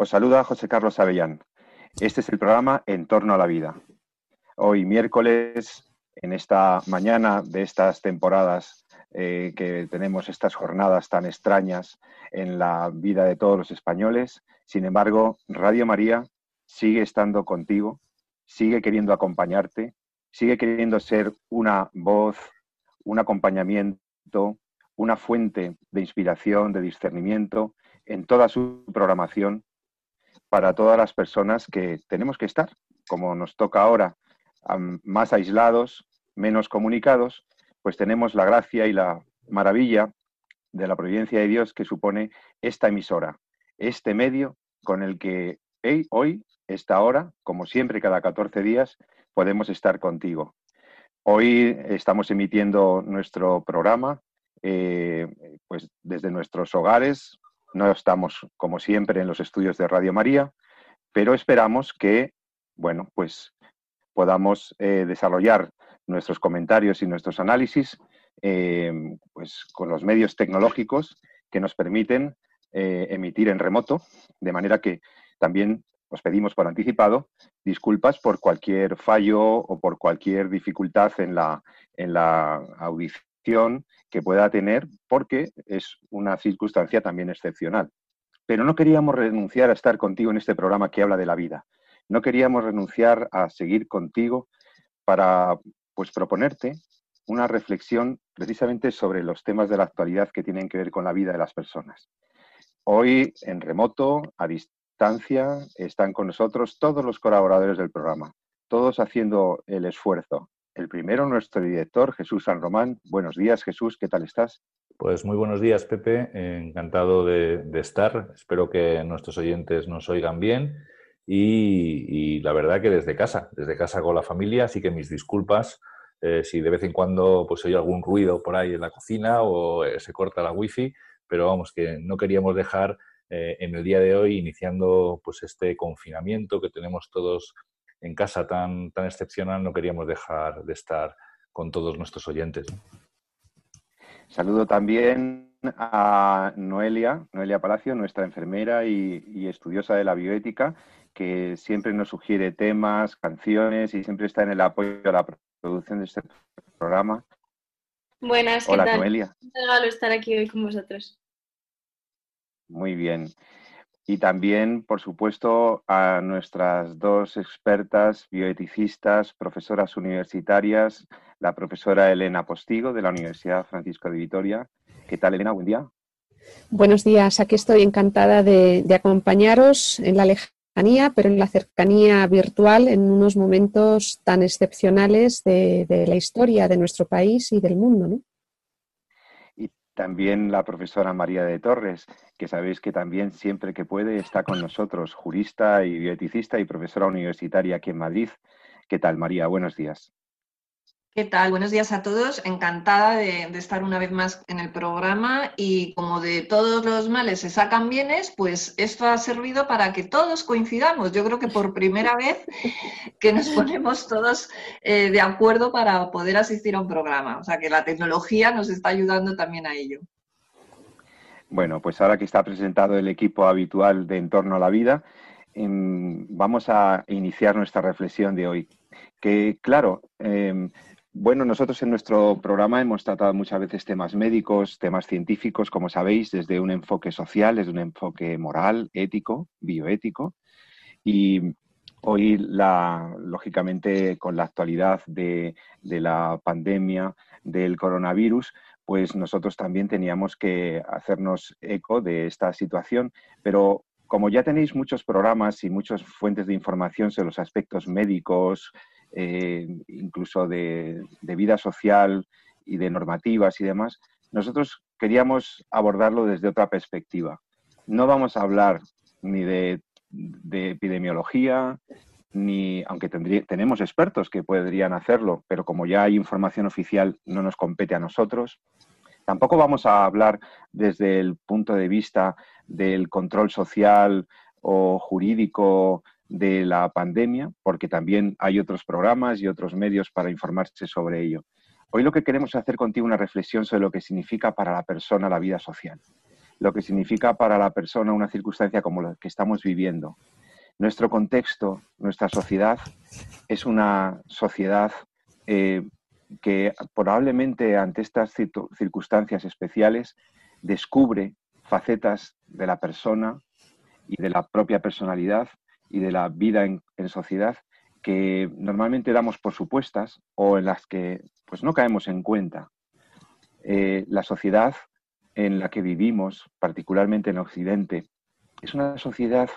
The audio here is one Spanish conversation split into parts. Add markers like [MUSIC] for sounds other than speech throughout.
Os saluda José Carlos Avellán. Este es el programa En torno a la vida. Hoy miércoles, en esta mañana de estas temporadas eh, que tenemos estas jornadas tan extrañas en la vida de todos los españoles, sin embargo, Radio María sigue estando contigo, sigue queriendo acompañarte, sigue queriendo ser una voz, un acompañamiento, una fuente de inspiración, de discernimiento en toda su programación para todas las personas que tenemos que estar, como nos toca ahora, más aislados, menos comunicados, pues tenemos la gracia y la maravilla de la providencia de Dios que supone esta emisora, este medio con el que hoy, esta hora, como siempre, cada 14 días, podemos estar contigo. Hoy estamos emitiendo nuestro programa eh, pues desde nuestros hogares, no estamos, como siempre, en los estudios de Radio María, pero esperamos que, bueno, pues podamos eh, desarrollar nuestros comentarios y nuestros análisis eh, pues con los medios tecnológicos que nos permiten eh, emitir en remoto, de manera que también os pedimos por anticipado disculpas por cualquier fallo o por cualquier dificultad en la, en la audición que pueda tener, porque es una circunstancia también excepcional. Pero no queríamos renunciar a estar contigo en este programa que habla de la vida. No queríamos renunciar a seguir contigo para pues proponerte una reflexión precisamente sobre los temas de la actualidad que tienen que ver con la vida de las personas. Hoy en remoto, a distancia, están con nosotros todos los colaboradores del programa, todos haciendo el esfuerzo el primero, nuestro director, Jesús San Román. Buenos días, Jesús, ¿qué tal estás? Pues muy buenos días, Pepe. Encantado de, estar. Espero que nuestros oyentes nos oigan bien. Y, la verdad que desde casa, desde casa con la familia, así que mis disculpas eh, si de vez en cuando pues oye algún ruido por ahí en la cocina o eh, se corta la wifi, pero vamos, que no queríamos dejar eh, en el día de hoy iniciando pues este confinamiento que tenemos todos en casa tan, tan excepcional, no queríamos dejar de estar con todos nuestros oyentes. Saludo también a Noelia, Noelia Palacio, nuestra enfermera y, estudiosa de la bioética, que siempre nos sugiere temas, canciones y siempre está en el apoyo a la producción de este programa. Buenas, ¿qué Hola, tal? Noelia. Un regalo estar aquí hoy con vosotros. Muy bien. Y también, por supuesto, a nuestras dos expertas bioeticistas, profesoras universitarias, la profesora Elena Postigo de la Universidad Francisco de Vitoria. ¿Qué tal, Elena? Buen día. Buenos días, aquí estoy encantada de, acompañaros en la lejanía, pero en la cercanía virtual en unos momentos tan excepcionales de, la historia de nuestro país y del mundo. También la profesora María de Torres, que sabéis que también siempre que puede está con nosotros, jurista y bioeticista y profesora universitaria aquí en Madrid. ¿Qué tal, María? Buenos días. ¿Qué tal? Buenos días a todos. Encantada de, estar una vez más en el programa y como de todos los males se sacan bienes, pues esto ha servido para que todos coincidamos. Yo creo que por primera vez que nos ponemos todos eh, de acuerdo para poder asistir a un programa. O sea que la tecnología nos está ayudando también a ello. Bueno, pues ahora que está presentado el equipo habitual de Entorno a la Vida, em, vamos a iniciar nuestra reflexión de hoy. Que claro, em, bueno, nosotros en nuestro programa hemos tratado muchas veces temas médicos, temas científicos, como sabéis, desde un enfoque social, desde un enfoque moral, ético, bioético. Y hoy, lógicamente, con la actualidad de la pandemia del coronavirus, pues nosotros también teníamos que hacernos eco de esta situación, pero como ya tenéis muchos programas y muchas fuentes de información sobre los aspectos médicos, eh, incluso de, vida social y de normativas y demás, nosotros queríamos abordarlo desde otra perspectiva. No vamos a hablar ni de de epidemiología, ni aunque tenemos expertos que podrían hacerlo, pero como ya hay información oficial, no nos compete a nosotros. Tampoco vamos a hablar desde el punto de vista del control social o jurídico de la pandemia, porque también hay otros programas y otros medios para informarse sobre ello. Hoy lo que queremos hacer contigo una reflexión sobre lo que significa para la persona la vida social, lo que significa para la persona una circunstancia como la que estamos viviendo. Nuestro contexto, nuestra sociedad, es una sociedad eh, que probablemente ante estas circunstancias especiales descubre facetas de la persona y de la propia personalidad y de la vida en, sociedad que normalmente damos por supuestas o en las que pues no caemos en cuenta. Eh, la sociedad en la que vivimos, particularmente en Occidente, es una sociedad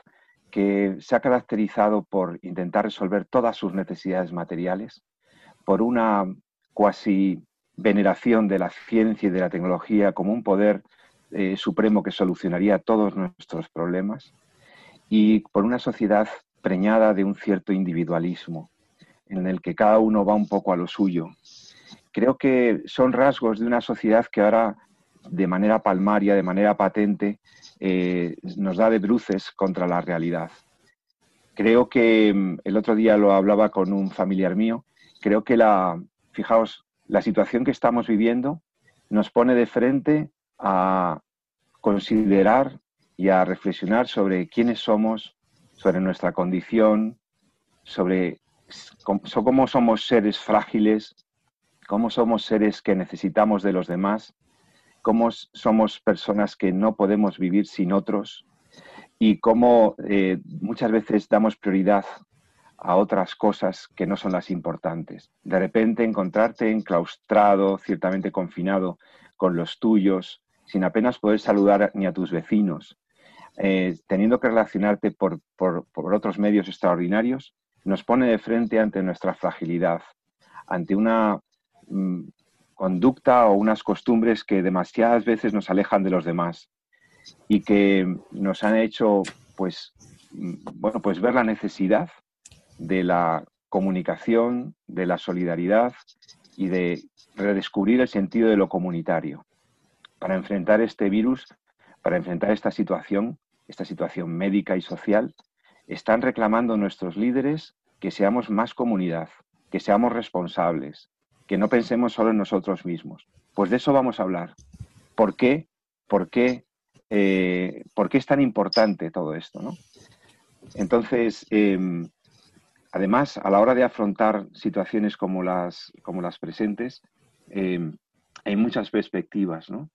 que se ha caracterizado por intentar resolver todas sus necesidades materiales, por una cuasi veneración de la ciencia y de la tecnología como un poder eh, supremo que solucionaría todos nuestros problemas, y por una sociedad preñada de un cierto individualismo, en el que cada uno va un poco a lo suyo. Creo que son rasgos de una sociedad que ahora, de manera palmaria, de manera patente, eh, nos da de bruces contra la realidad. Creo que mm, el otro día lo hablaba con un familiar mío, creo que la, fijaos, la situación que estamos viviendo nos pone de frente a considerar y a reflexionar sobre quiénes somos, sobre nuestra condición, sobre cómo somos seres frágiles, cómo somos seres que necesitamos de los demás, cómo somos personas que no podemos vivir sin otros y cómo eh, muchas veces damos prioridad a otras cosas que no son las importantes. De repente encontrarte enclaustrado, ciertamente confinado con los tuyos, sin apenas poder saludar ni a tus vecinos, eh, teniendo que relacionarte por, otros medios extraordinarios, nos pone de frente ante nuestra fragilidad, ante una mm, conducta o unas costumbres que demasiadas veces nos alejan de los demás y que nos han hecho, pues, mm, bueno, pues ver la necesidad de la comunicación, de la solidaridad y de redescubrir el sentido de lo comunitario. Para enfrentar este virus para enfrentar esta situación, esta situación médica y social, están reclamando nuestros líderes que seamos más comunidad, que seamos responsables, que no pensemos solo en nosotros mismos. Pues de eso vamos a hablar. ¿Por qué? ¿Por qué? Eh, ¿Por qué es tan importante todo esto? Entonces, em, además, a la hora de afrontar situaciones como las, como las presentes, em, hay muchas perspectivas, ¿no?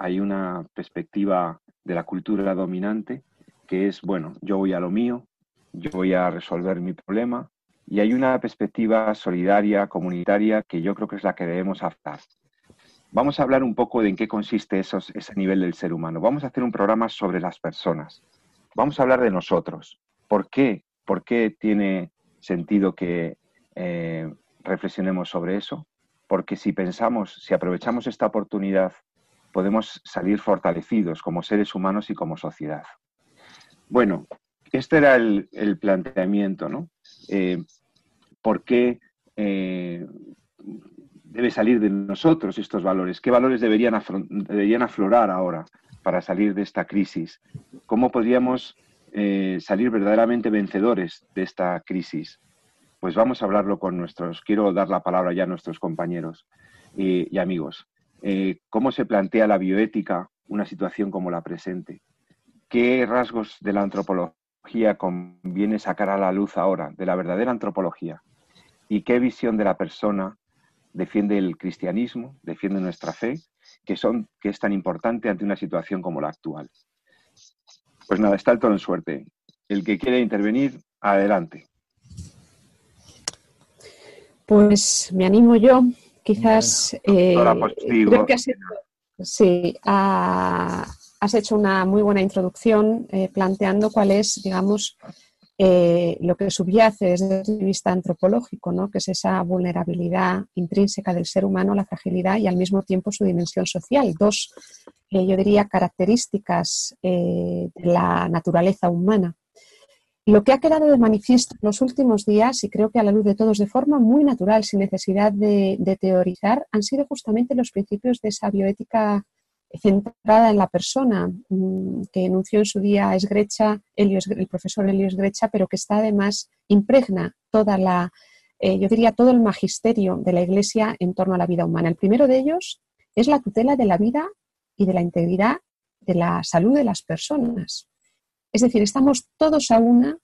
Hay una perspectiva de la cultura dominante que es, bueno, yo voy a lo mío, yo voy a resolver mi problema, y hay una perspectiva solidaria, comunitaria, que yo creo que es la que debemos hacer. Vamos a hablar un poco de en qué consiste esos, ese nivel del ser humano. Vamos a hacer un programa sobre las personas. Vamos a hablar de nosotros. ¿Por qué? ¿Por qué tiene sentido que eh, reflexionemos sobre eso? Porque si pensamos, si aprovechamos esta oportunidad podemos salir fortalecidos como seres humanos y como sociedad. Bueno, este era el, planteamiento, ¿no? Eh, ¿Por qué eh, debe salir de nosotros estos valores? ¿Qué valores deberían, aflorar ahora para salir de esta crisis? ¿Cómo podríamos eh, salir verdaderamente vencedores de esta crisis? Pues vamos a hablarlo con nuestros, quiero dar la palabra ya a nuestros compañeros y amigos. Eh, cómo se plantea la bioética una situación como la presente. ¿Qué rasgos de la antropología conviene sacar a la luz ahora, de la verdadera antropología? ¿Y qué visión de la persona defiende el cristianismo, defiende nuestra fe, que, son, que es tan importante ante una situación como la actual? Pues nada, está el todo en suerte. El que quiere intervenir, adelante. Pues me animo yo quizás eh, creo que has hecho, sí, has hecho una muy buena introducción eh, planteando cuál es, digamos, eh, lo que subyace desde el punto de vista antropológico, ¿no? que es esa vulnerabilidad intrínseca del ser humano, la fragilidad y al mismo tiempo su dimensión social. Dos, yo diría, características de la naturaleza humana. Lo que ha quedado de manifiesto en los últimos días, y creo que a la luz de todos de forma muy natural, sin necesidad de, teorizar, han sido justamente los principios de esa bioética centrada en la persona mm, que enunció en su día Esgrecha, el profesor Elio Esgrecha, pero que está además impregna toda la, eh, yo diría, todo el magisterio de la Iglesia en torno a la vida humana. El primero de ellos es la tutela de la vida y de la integridad de la salud de las personas. Es decir, estamos todos a una,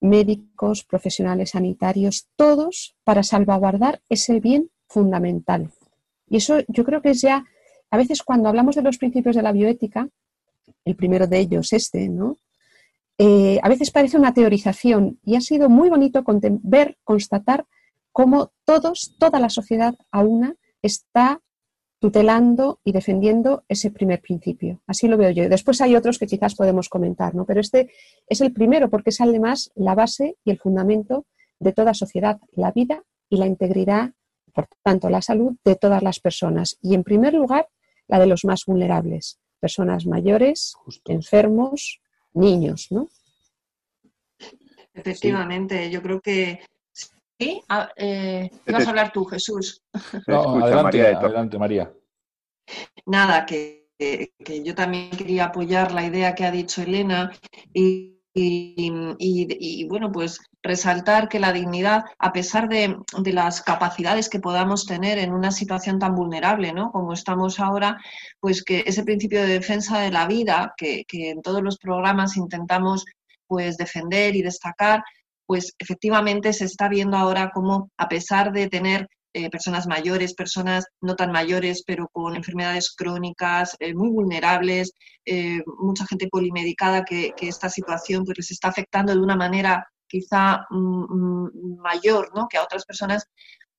médicos, profesionales sanitarios, todos para salvaguardar ese bien fundamental. Y eso yo creo que es ya, a veces cuando hablamos de los principios de la bioética, el primero de ellos, este, ¿no? Eh, a veces parece una teorización y ha sido muy bonito ver, constatar cómo todos, toda la sociedad a una, está tutelando y defendiendo ese primer principio. Así lo veo yo. Después hay otros que quizás podemos comentar, ¿no? Pero este es el primero porque es además la base y el fundamento de toda sociedad, la vida y la integridad, por tanto, la salud de todas las personas. Y en primer lugar, la de los más vulnerables, personas mayores, enfermos, niños, ¿no? Efectivamente, yo creo que Sí, ah, eh, vas a hablar tú, Jesús. adelante, María, Nada, que, yo también quería apoyar la idea que ha dicho Elena y, bueno, pues resaltar que la dignidad, a pesar de, las capacidades que podamos tener en una situación tan vulnerable, ¿no? Como estamos ahora, pues que ese principio de defensa de la vida, que, que en todos los programas intentamos pues defender y destacar, pues efectivamente se está viendo ahora cómo, a pesar de tener eh, personas mayores, personas no tan mayores, pero con enfermedades crónicas, eh, muy vulnerables, eh, mucha gente polimedicada, que, esta situación pues, les está afectando de una manera quizá mm, mm, mayor ¿no? que a otras personas,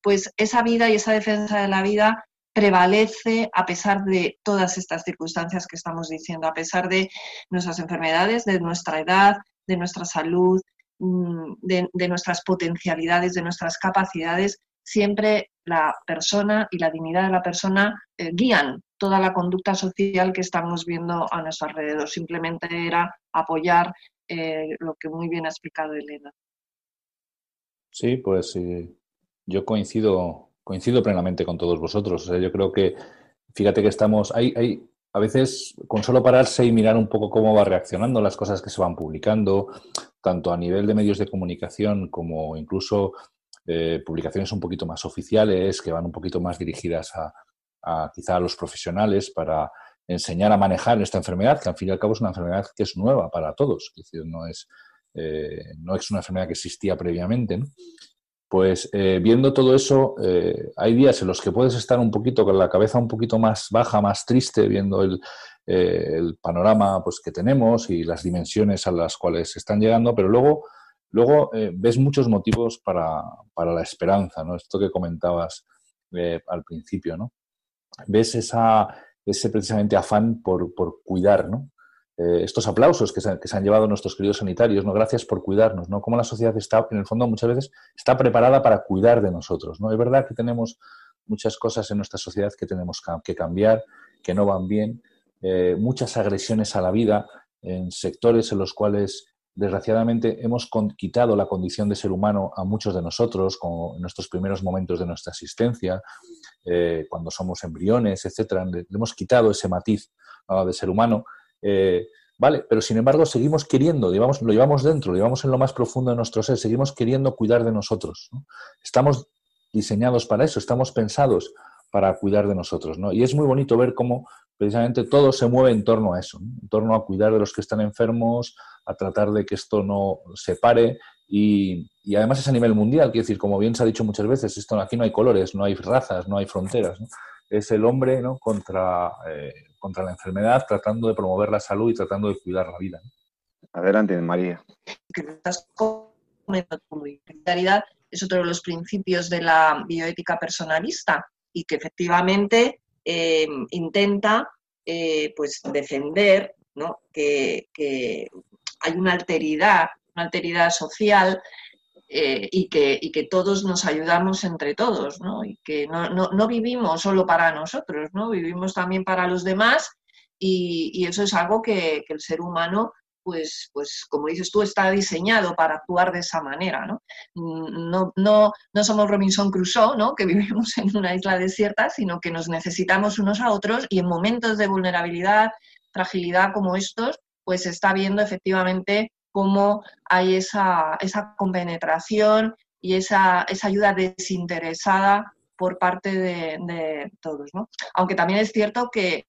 pues esa vida y esa defensa de la vida prevalece a pesar de todas estas circunstancias que estamos diciendo, a pesar de nuestras enfermedades, de nuestra edad, de nuestra salud, Mm, de, nuestras potencialidades, de nuestras capacidades, siempre la persona y la dignidad de la persona eh, guían toda la conducta social que estamos viendo a nuestro alrededor. Simplemente era apoyar eh, lo que muy bien ha explicado Elena. Sí, pues yo coincido, coincido plenamente con todos vosotros. yo creo que, fíjate que estamos, hay, hay, a veces con solo pararse y mirar un poco cómo va reaccionando las cosas que se van publicando, tanto a nivel de medios de comunicación como incluso eh, publicaciones un poquito más oficiales, que van un poquito más dirigidas a, quizá a los profesionales para enseñar a manejar esta enfermedad, que al fin y al cabo es una enfermedad que es nueva para todos, es decir, no es, eh, no es una enfermedad que existía previamente. Pues eh, viendo todo eso, hay días en los que puedes estar un poquito con la cabeza un poquito más baja, más triste, viendo el, eh, el panorama pues, que tenemos y las dimensiones a las cuales están llegando, pero luego, luego eh, ves muchos motivos para, la esperanza, ¿no? Esto que comentabas eh, al principio, ¿no? Ves esa, ese precisamente afán por, cuidar, ¿no? estos aplausos que se, que se, han llevado nuestros queridos sanitarios, ¿no? Gracias por cuidarnos, ¿no? Como la sociedad está, en el fondo, muchas veces está preparada para cuidar de nosotros, ¿no? Es verdad que tenemos muchas cosas en nuestra sociedad que tenemos que cambiar, que no van bien, eh, muchas agresiones a la vida en sectores en los cuales desgraciadamente hemos quitado la condición de ser humano a muchos de nosotros, como en nuestros primeros momentos de nuestra existencia, eh, cuando somos embriones, etcétera, le hemos quitado ese matiz de ser humano. Eh, vale, pero sin embargo seguimos queriendo, lo llevamos dentro, lo llevamos en lo más profundo de nuestro ser, seguimos queriendo cuidar de nosotros. Estamos diseñados para eso, estamos pensados para cuidar de nosotros. ¿no? Y es muy bonito ver cómo precisamente todo se mueve en torno a eso, en torno a cuidar de los que están enfermos, a tratar de que esto no se pare y, además es a nivel mundial, quiero decir, como bien se ha dicho muchas veces, esto aquí no hay colores, no hay razas, no hay fronteras, es el hombre ¿no? contra, eh, contra la enfermedad, tratando de promover la salud y tratando de cuidar la vida. Adelante, María. solidaridad es otro de los principios de la bioética personalista y que efectivamente eh, intenta eh, pues defender que, hay una alteridad, una alteridad social eh, y, que, que, todos nos ayudamos entre todos, y que no, vivimos solo para nosotros, ¿no? vivimos también para los demás y, eso es algo que, el ser humano pues, pues como dices tú, está diseñado para actuar de esa manera, ¿no? No, no, no somos Robinson Crusoe, ¿no? Que [LAUGHS] vivimos en una isla desierta, sino que nos necesitamos unos a otros y en momentos de vulnerabilidad, fragilidad como estos, pues está viendo efectivamente cómo hay esa, esa compenetración y esa, esa ayuda desinteresada por parte de, todos. ¿no? Aunque también es cierto que,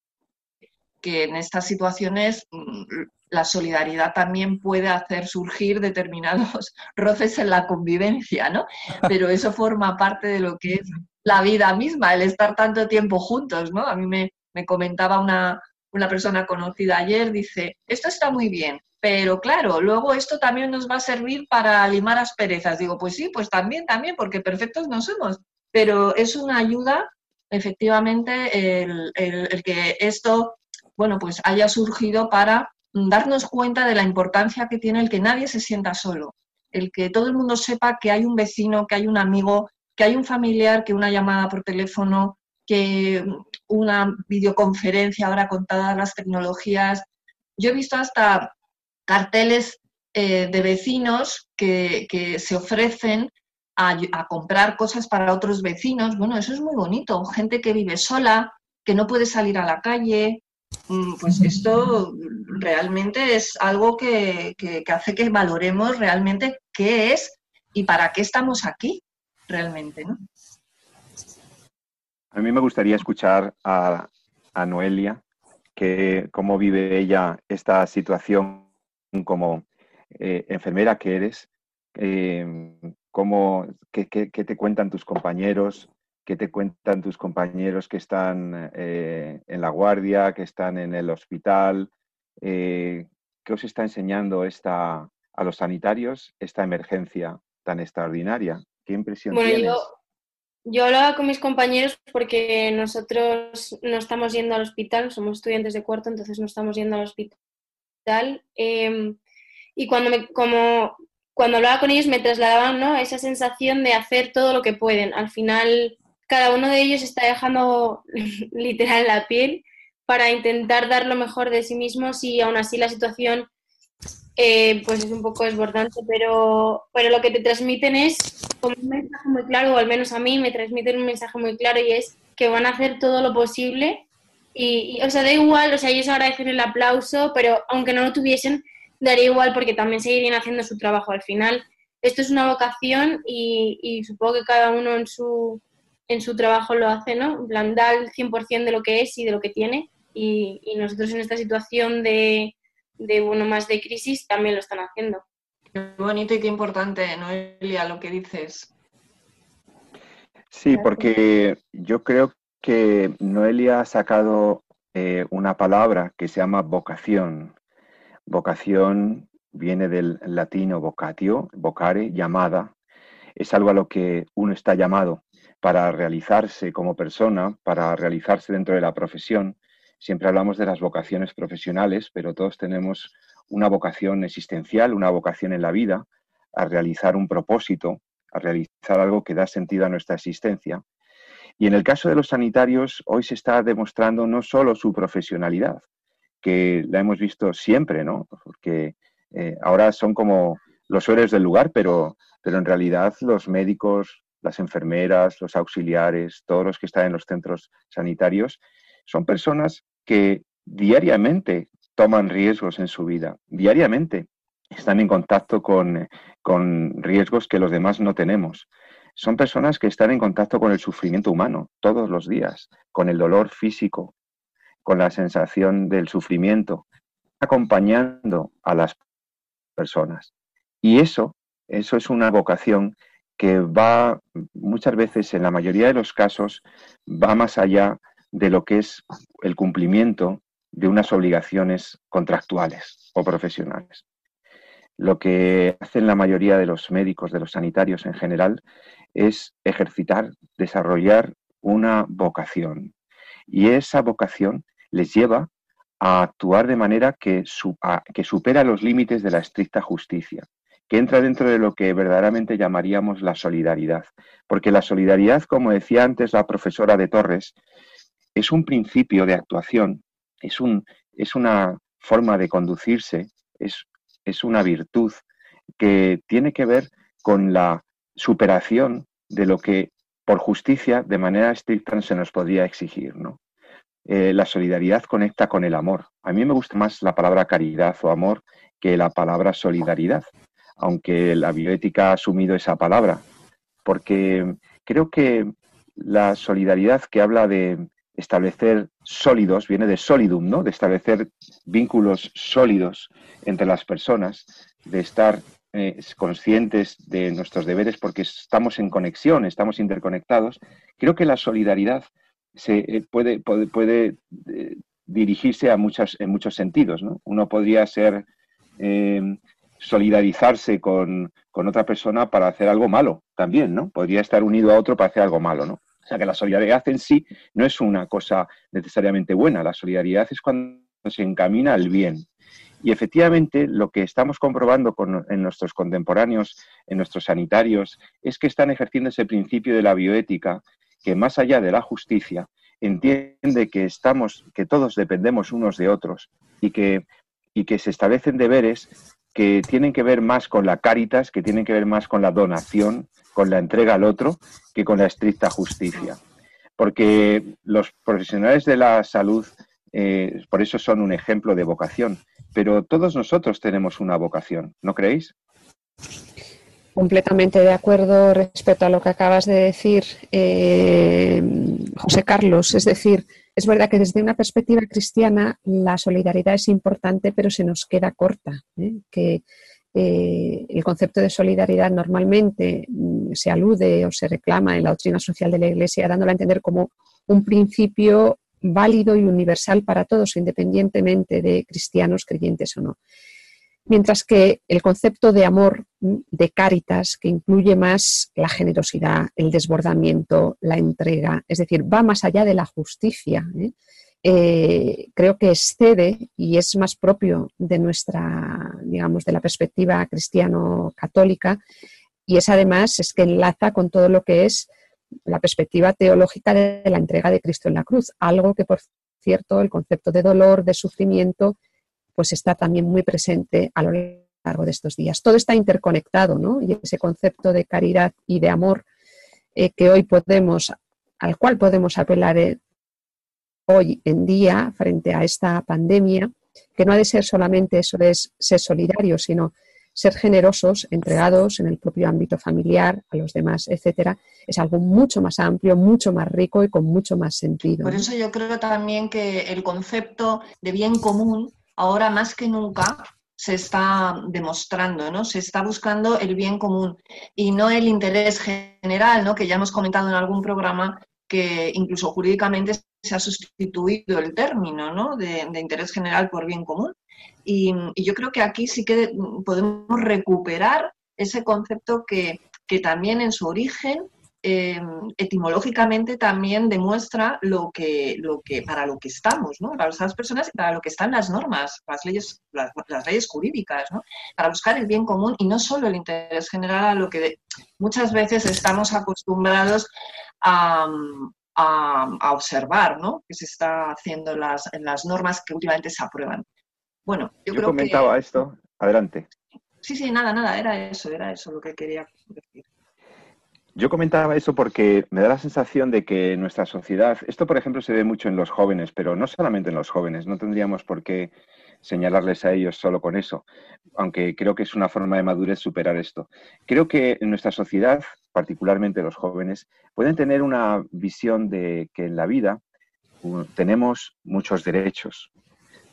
que en estas situaciones mm, la solidaridad también puede hacer surgir determinados [LAUGHS] roces en la convivencia, ¿no? [LAUGHS] Pero eso forma parte de lo que es la vida misma, el estar tanto tiempo juntos, ¿no? A mí me, me comentaba una, una persona conocida ayer, dice, esto está muy bien, pero claro, luego esto también nos va a servir para limar asperezas. Digo, pues sí, pues también, también, porque perfectos no somos, pero es una ayuda, efectivamente, el, que esto, bueno, pues haya surgido para darnos cuenta de la importancia que tiene el que nadie se sienta solo, el que todo el mundo sepa que hay un vecino, que hay un amigo, que hay un familiar, que una llamada por teléfono, que una videoconferencia ahora con todas las tecnologías. Yo he visto hasta carteles eh, de vecinos que, se ofrecen a, comprar cosas para otros vecinos. Bueno, eso es muy bonito. Gente que vive sola, que no puede salir a la calle. Mm, pues esto realmente es algo que, que hace que valoremos realmente qué es y para qué estamos aquí realmente, ¿no? A mí me gustaría escuchar a, Noelia, que cómo vive ella esta situación como eh, enfermera que eres, eh, cómo, qué, te cuentan tus compañeros, qué te cuentan tus compañeros que están eh, en la guardia, que están en el hospital, qué os está enseñando esta, a los sanitarios esta emergencia tan extraordinaria. ¿Qué impresión tienes? Yo hablaba con mis compañeros porque nosotros no estamos yendo al hospital, somos estudiantes de cuarto, entonces no estamos yendo al hospital. Em, y cuando, me, como, cuando hablaba con ellos me trasladaban ¿no? esa sensación de hacer todo lo que pueden. Al final, cada uno de ellos está dejando [LAUGHS] literal la piel para intentar dar lo mejor de sí mismos y aún así la situación eh, pues es un poco desbordante, pero, pero lo que te transmiten es como un mensaje muy claro, o al menos a mí me transmiten un mensaje muy claro y es que van a hacer todo lo posible y, o sea, da igual, o sea, ellos agradecen el aplauso, pero aunque no lo tuviesen, daría igual porque también seguirían haciendo su trabajo. Al final, esto es una vocación y, supongo que cada uno en su, en su trabajo lo hace, ¿no? En plan, da el 100% de lo que es y de lo que tiene y nosotros en esta situación de de uno más de crisis también lo están haciendo. Qué bonito y qué importante, Noelia, lo que dices. Sí, porque yo creo que Noelia ha sacado eh, una palabra que se llama vocación. Vocación viene del latino vocatio, vocare, llamada. Es algo a lo que uno está llamado para realizarse como persona, para realizarse dentro de la profesión, Siempre hablamos de las vocaciones profesionales, pero todos tenemos una vocación existencial, una vocación en la vida, a realizar un propósito, a realizar algo que da sentido a nuestra existencia. Y en el caso de los sanitarios, hoy se está demostrando no solo su profesionalidad, que la hemos visto siempre, ¿no? Porque eh, ahora son como los héroes del lugar, pero, pero en realidad los médicos, las enfermeras, los auxiliares, todos los que están en los centros sanitarios, son personas que diariamente toman riesgos en su vida, diariamente están en contacto con, riesgos que los demás no tenemos. Son personas que están en contacto con el sufrimiento humano todos los días, con el dolor físico, con la sensación del sufrimiento, acompañando a las personas. Y eso, eso es una vocación que va muchas veces, en la mayoría de los casos, va más allá de lo que es el cumplimiento de unas obligaciones contractuales o profesionales. Lo que hacen la mayoría de los médicos, de los sanitarios en general, es ejercitar, desarrollar una vocación. Y esa vocación les lleva a actuar de manera que, supera los límites de la estricta justicia, que entra dentro de lo que verdaderamente llamaríamos la solidaridad. Porque la solidaridad, como decía antes la profesora de Torres, es un principio de actuación, es, un, es una forma de conducirse es, es una virtud que tiene que ver con la superación de lo que por justicia de manera estricta se nos podría exigir. ¿no? Eh, la solidaridad conecta con el amor. A mí me gusta más la palabra caridad o amor que la palabra solidaridad, aunque la bioética ha asumido esa palabra, porque creo que la solidaridad que habla de establecer sólidos, viene de solidum, ¿no? De establecer vínculos sólidos entre las personas, de estar eh, conscientes de nuestros deberes porque estamos en conexión, estamos interconectados. Creo que la solidaridad se eh, puede, eh, dirigirse a muchas, en muchos sentidos. ¿no? Uno podría ser solidarizarse con, con, otra persona para hacer algo malo también, ¿no? Podría estar unido a otro para hacer algo malo, ¿no? O sea que la solidaridad en sí no es una cosa necesariamente buena. La solidaridad es cuando se encamina al bien. Y efectivamente lo que estamos comprobando en nuestros contemporáneos, en nuestros sanitarios, es que están ejerciendo ese principio de la bioética, que más allá de la justicia, entiende que estamos, que todos dependemos unos de otros y que, y que se establecen deberes que tienen que ver más con la caritas, que tienen que ver más con la donación, con la entrega al otro, que con la estricta justicia. Porque los profesionales de la salud, eh, por eso son un ejemplo de vocación, pero todos nosotros tenemos una vocación, ¿no creéis? Completamente de acuerdo respecto a lo que acabas de decir, eh, José Carlos. Es decir, es verdad que desde una perspectiva cristiana la solidaridad es importante, pero se nos queda corta. ¿eh? Que eh, el concepto de solidaridad normalmente mm, se alude o se reclama en la doctrina social de la Iglesia, dándole a entender como un principio válido y universal para todos, independientemente de cristianos, creyentes o no. Mientras que el concepto de amor, de caritas, que incluye más la generosidad, el desbordamiento, la entrega, es decir, va más allá de la justicia, ¿eh? Eh, creo que excede y es más propio de nuestra, digamos, de la perspectiva cristiano-católica y es además, es que enlaza con todo lo que es la perspectiva teológica de la entrega de Cristo en la cruz, algo que, por cierto, el concepto de dolor, de sufrimiento, pues está también muy presente a lo largo de estos días. Todo está interconectado, ¿no? Y ese concepto de caridad y de amor eh, que hoy podemos, al cual podemos apelar eh, hoy en día frente a esta pandemia, que no ha de ser solamente eso de ser solidario, sino ser generosos, entregados en el propio ámbito familiar, a los demás, etcétera, es algo mucho más amplio, mucho más rico y con mucho más sentido. Por eso yo creo también que el concepto de bien común, ahora más que nunca, se está demostrando, ¿no? Se está buscando el bien común y no el interés general, ¿no? Que ya hemos comentado en algún programa que incluso jurídicamente se ha sustituido el término, ¿no? de interés general por bien común. Y, yo creo que aquí sí que podemos recuperar ese concepto que, también en su origen em, etimológicamente también demuestra lo que, lo que, para lo que estamos, ¿no? Para las personas y para lo que están las normas, las leyes, las, leyes jurídicas, ¿no? Para buscar el bien común y no solo el interés general a lo que muchas veces estamos acostumbrados a, observar, ¿no? Que se está haciendo las, en las normas que últimamente se aprueban. Bueno, yo, yo comentaba esto. Adelante. Sí, sí, nada, nada, era eso, era eso lo que quería decir. Yo comentaba eso porque me da la sensación de que nuestra sociedad, esto por ejemplo se ve mucho en los jóvenes, pero no solamente en los jóvenes, no tendríamos por qué señalarles a ellos solo con eso, aunque creo que es una forma de madurez superar esto. Creo que en nuestra sociedad, particularmente los jóvenes, pueden tener una visión de que en la vida tenemos muchos derechos,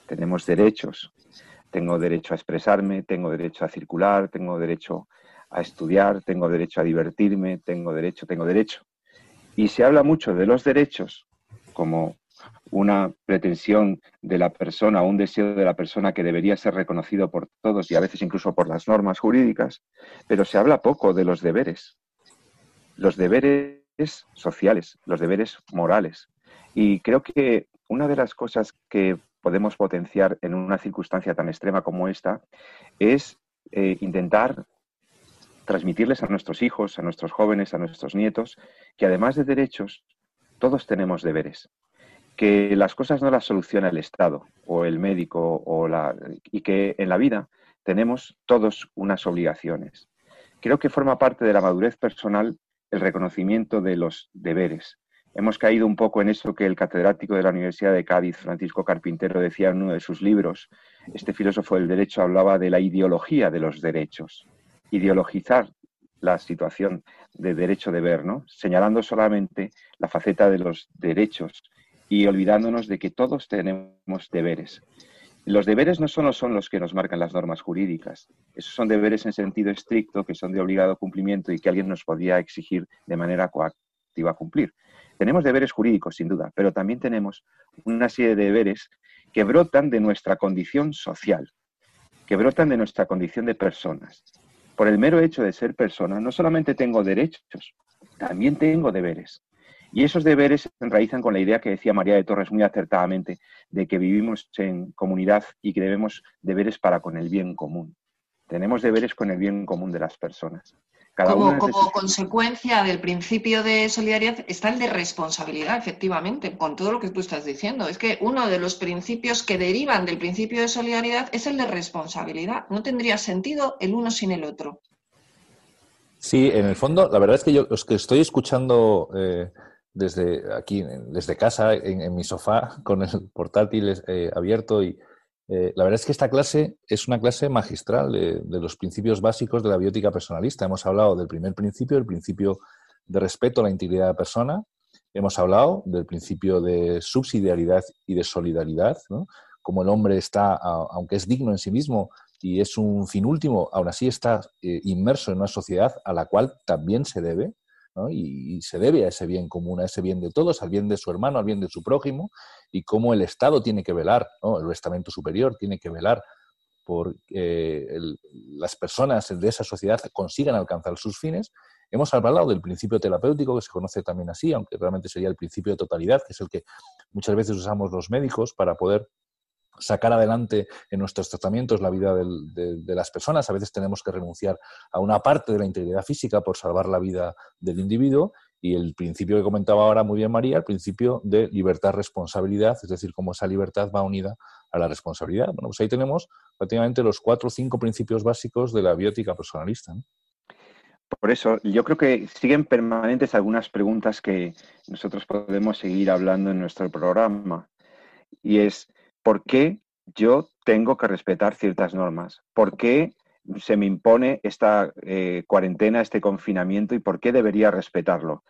tenemos derechos. Tengo derecho a expresarme, tengo derecho a circular, tengo derecho a estudiar, tengo derecho a divertirme, tengo derecho, tengo derecho. Y se habla mucho de los derechos como una pretensión de la persona, un deseo de la persona que debería ser reconocido por todos y a veces incluso por las normas jurídicas, pero se habla poco de los deberes. Los deberes sociales, los deberes morales. Y creo que una de las cosas que podemos potenciar en una circunstancia tan extrema como esta es eh, intentar transmitirles a nuestros hijos, a nuestros jóvenes, a nuestros nietos, que además de derechos, todos tenemos deberes. Que las cosas no las soluciona el Estado o el médico o la, y que en la vida tenemos todos unas obligaciones. Creo que forma parte de la madurez personal el reconocimiento de los deberes. Hemos caído un poco en eso que el catedrático de la Universidad de Cádiz, Francisco Carpintero, decía en uno de sus libros. Este filósofo del derecho hablaba de la ideología de los derechos. Ideologizar la situación de derecho de ver, ¿no? señalando solamente la faceta de los derechos y olvidándonos de que todos tenemos deberes. Los deberes no solo son los que nos marcan las normas jurídicas, esos son deberes en sentido estricto que son de obligado cumplimiento y que alguien nos podría exigir de manera coactiva cumplir. Tenemos deberes jurídicos, sin duda, pero también tenemos una serie de deberes que brotan de nuestra condición social, que brotan de nuestra condición de personas. Por el mero hecho de ser persona, no solamente tengo derechos, también tengo deberes. Y esos deberes se enraizan con la idea que decía María de Torres muy acertadamente, de que vivimos en comunidad y que debemos deberes para con el bien común. Tenemos deberes con el bien común de las personas. Como, como consecuencia del principio de solidaridad está el de responsabilidad, efectivamente, con todo lo que tú estás diciendo. Es que uno de los principios que derivan del principio de solidaridad es el de responsabilidad. No tendría sentido el uno sin el otro. Sí, en el fondo, la verdad es que yo los que estoy escuchando eh, desde aquí, desde casa, en, mi sofá, con el portátil eh, abierto. Y eh, la verdad es que esta clase es una clase magistral de, los principios básicos de la biótica personalista. Hemos hablado del primer principio, el principio de respeto a la integridad de la persona. Hemos hablado del principio de subsidiariedad y de solidaridad, como el hombre está, aunque es digno en sí mismo y es un fin último, aún así está eh, inmerso en una sociedad a la cual también se debe y, se debe a ese bien común, a ese bien de todos, al bien de su hermano, al bien de su prójimo, y cómo el Estado tiene que velar, el estamento superior tiene que velar por que las personas de esa sociedad consigan alcanzar sus fines. Hemos hablado del principio terapéutico, que se conoce también así, aunque realmente sería el principio de totalidad, que es el que muchas veces usamos los médicos para poder sacar adelante en nuestros tratamientos la vida de, las personas. A veces tenemos que renunciar a una parte de la integridad física por salvar la vida del individuo. Y el principio que comentaba ahora muy bien María, el principio de libertad-responsabilidad, es decir, cómo esa libertad va unida a la responsabilidad. Bueno, pues ahí tenemos prácticamente los cuatro o cinco principios básicos de la biótica personalista. Por eso, yo creo que siguen permanentes algunas preguntas que nosotros podemos seguir hablando en nuestro programa. Y es, ¿por qué yo tengo que respetar ciertas normas? ¿Por qué se me impone esta eh, cuarentena, este confinamiento y por qué debería respetarlo?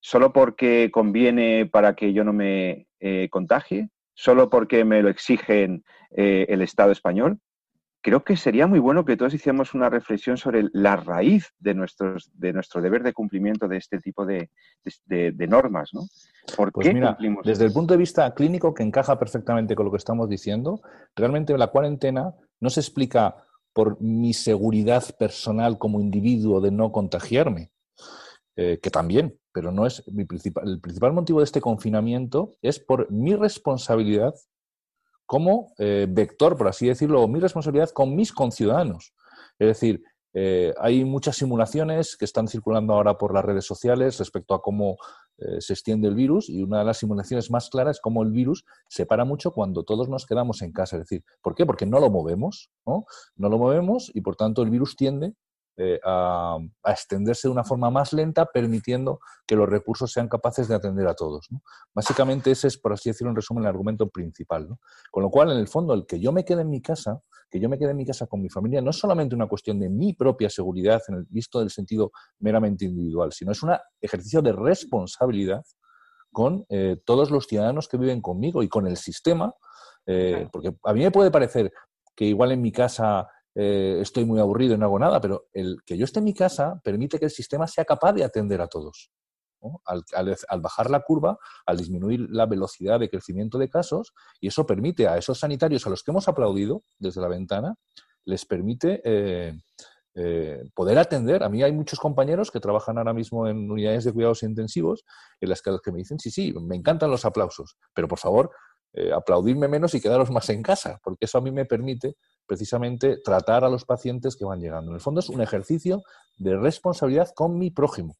¿Solo porque conviene para que yo no me eh, contagie? ¿Solo porque me lo exigen eh, el Estado español? Creo que sería muy bueno que todos hiciéramos una reflexión sobre la raíz de, nuestros, de nuestro deber de cumplimiento de este tipo de, normas, ¿no? ¿Por pues mira, desde el punto de vista clínico, que encaja perfectamente con lo que estamos diciendo, realmente la cuarentena no se explica por mi seguridad personal como individuo de no contagiarme, eh, que también, pero no es mi principal. El principal motivo de este confinamiento es por mi responsabilidad como eh, vector, por así decirlo, mi responsabilidad con mis conciudadanos. Es decir, eh, hay muchas simulaciones que están circulando ahora por las redes sociales respecto a cómo eh, se extiende el virus y una de las simulaciones más claras es cómo el virus se para mucho cuando todos nos quedamos en casa. Es decir, ¿por qué? Porque no lo movemos, ¿no? No lo movemos y por tanto el virus tiende eh, a, extenderse de una forma más lenta, permitiendo que los recursos sean capaces de atender a todos. Básicamente ese es, por así decirlo, en resumen, el argumento principal. Con lo cual, en el fondo, el que yo me quede en mi casa, que yo me quede en mi casa con mi familia, no es solamente una cuestión de mi propia seguridad, en el visto del sentido meramente individual, sino es un ejercicio de responsabilidad con eh, todos los ciudadanos que viven conmigo y con el sistema, eh, porque a mí me puede parecer que igual en mi casa eh, estoy muy aburrido y no hago nada, pero el que yo esté en mi casa permite que el sistema sea capaz de atender a todos. Al, bajar la curva, al disminuir la velocidad de crecimiento de casos, y eso permite a esos sanitarios a los que hemos aplaudido desde la ventana, les permite eh, eh, poder atender. A mí hay muchos compañeros que trabajan ahora mismo en unidades de cuidados intensivos en las que, que me dicen, sí, sí, me encantan los aplausos, pero por favor, aplaudirme menos y quedaros más en casa, porque eso a mí me permite precisamente tratar a los pacientes que van llegando. En el fondo es un ejercicio de responsabilidad con mi prójimo.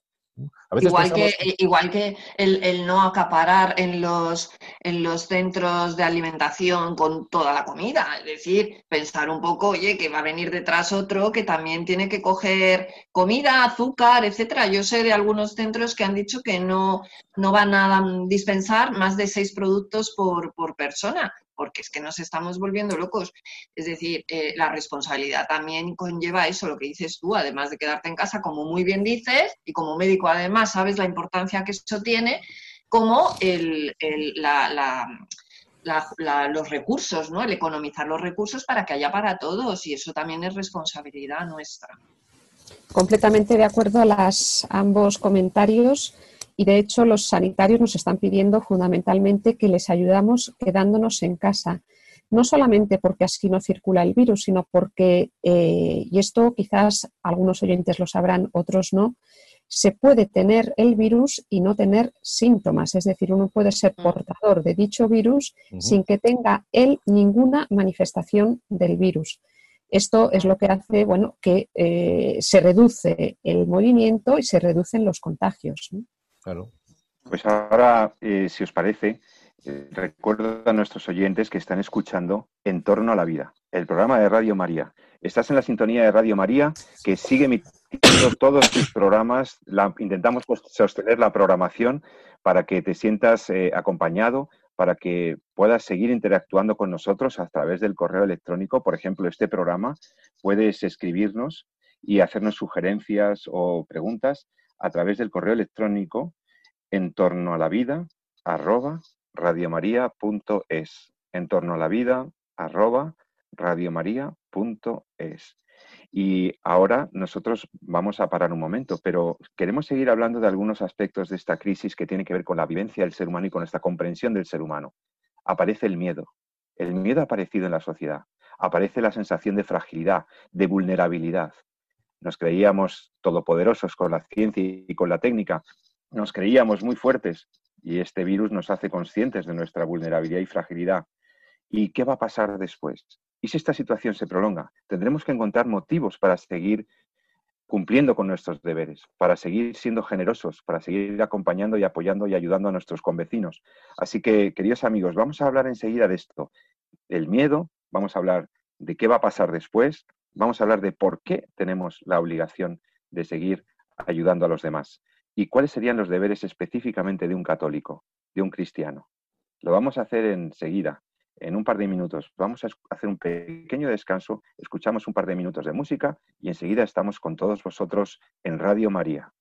Igual, que, igual que el, no acaparar en los, en los centros de alimentación con toda la comida. Es decir, pensar un poco, oye, que va a venir detrás otro que también tiene que coger comida, azúcar, etcétera. Yo sé de algunos centros que han dicho que no, no van a dispensar más de seis productos por, por persona porque es que nos estamos volviendo locos. Es decir, eh, la responsabilidad también conlleva eso, lo que dices tú, además de quedarte en casa, como muy bien dices, y como médico además sabes la importancia que eso tiene, como los recursos, ¿no? El economizar los recursos para que haya para todos, y eso también es responsabilidad nuestra. Completamente de acuerdo a las, ambos comentarios. Y de hecho los sanitarios nos están pidiendo fundamentalmente que les ayudamos quedándonos en casa. No solamente porque así no circula el virus, sino porque, eh, y esto quizás algunos oyentes lo sabrán, otros no, se puede tener el virus y no tener síntomas. Es decir, uno puede ser mm. portador de dicho virus sin que tenga él ninguna manifestación del virus. Esto es lo que hace bueno, que eh, se reduce el movimiento y se reducen los contagios. Pues ahora, eh, si os parece, eh, recuerdo a nuestros oyentes que están escuchando En torno a la vida, el programa de Radio María. Estás en la sintonía de Radio María, que sigue emitiendo todos sus programas. intentamos pues, sostener la programación para que te sientas eh, acompañado, para que puedas seguir interactuando con nosotros a través del correo electrónico. Por ejemplo, este programa puedes escribirnos y hacernos sugerencias o preguntas a través del correo electrónico en torno a la vida arroba radiomaria.es en torno a la vida arroba radiomaria.es y ahora nosotros vamos a parar un momento, pero queremos seguir hablando de algunos aspectos de esta crisis que tiene que ver con la vivencia del ser humano y con esta comprensión del ser humano. Aparece el miedo. El miedo ha aparecido en la sociedad. Aparece la sensación de fragilidad, de vulnerabilidad. Nos creíamos todopoderosos con la ciencia y con la técnica, nos creíamos muy fuertes y este virus nos hace conscientes de nuestra vulnerabilidad y fragilidad. ¿Y qué va a pasar después? ¿Y si esta situación se prolonga? Tendremos que encontrar motivos para seguir cumpliendo con nuestros deberes, para seguir siendo generosos, para seguir acompañando y apoyando y ayudando a nuestros convecinos. Así que, queridos amigos, vamos a hablar enseguida de esto, del miedo, vamos a hablar de qué va a pasar después, vamos a hablar de por qué tenemos la obligación de seguir ayudando a los demás. ¿Y cuáles serían los deberes específicamente de un católico, de un cristiano? Lo vamos a hacer enseguida, en un par de minutos. Vamos a hacer un pequeño descanso, escuchamos un par de minutos de música y enseguida estamos con todos vosotros en Radio María.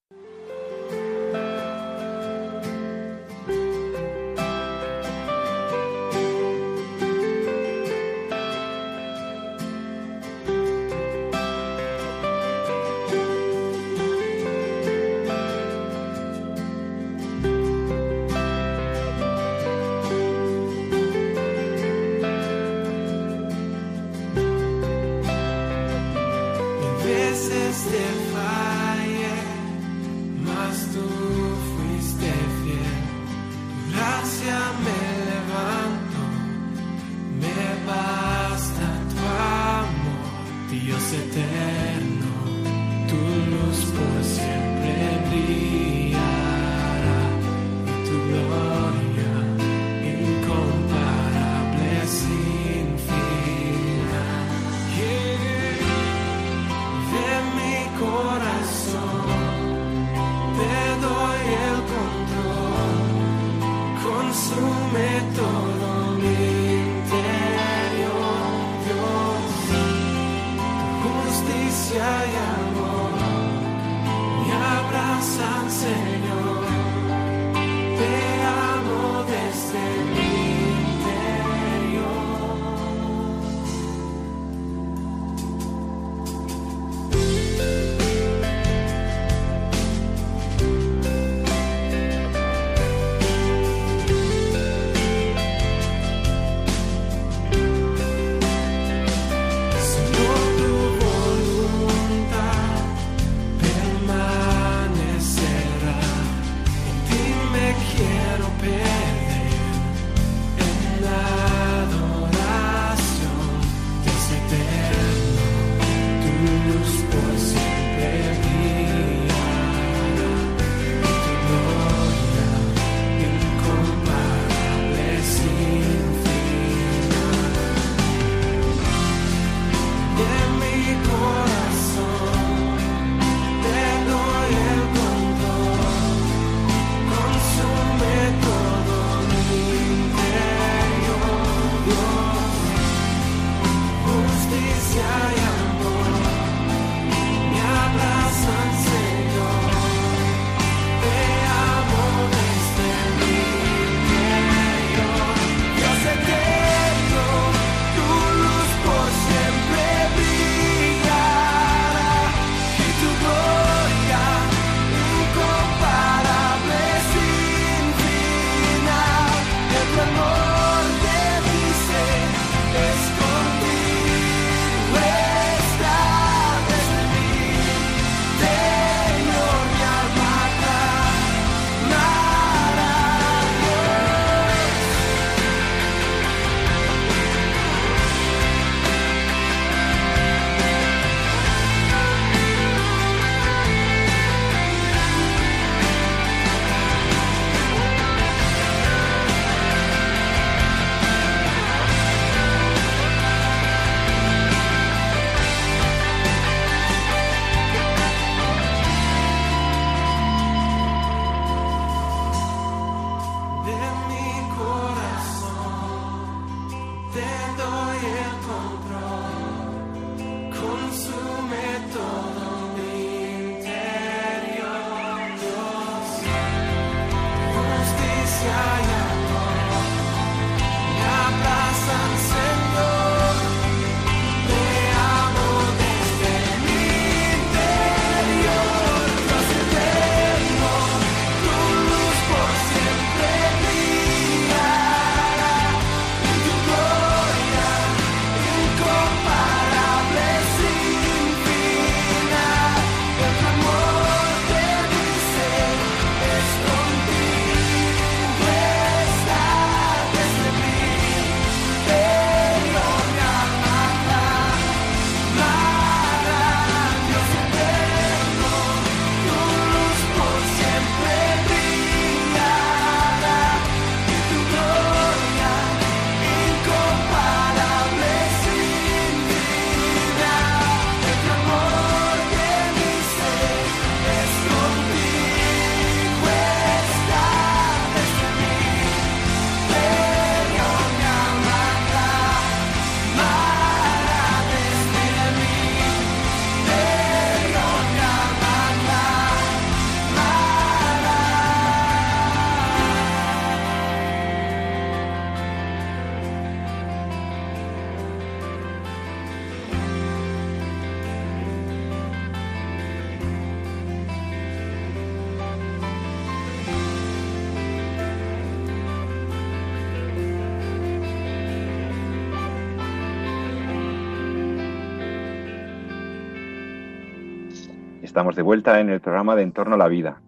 Estamos de vuelta en el programa de Entorno a la Vida.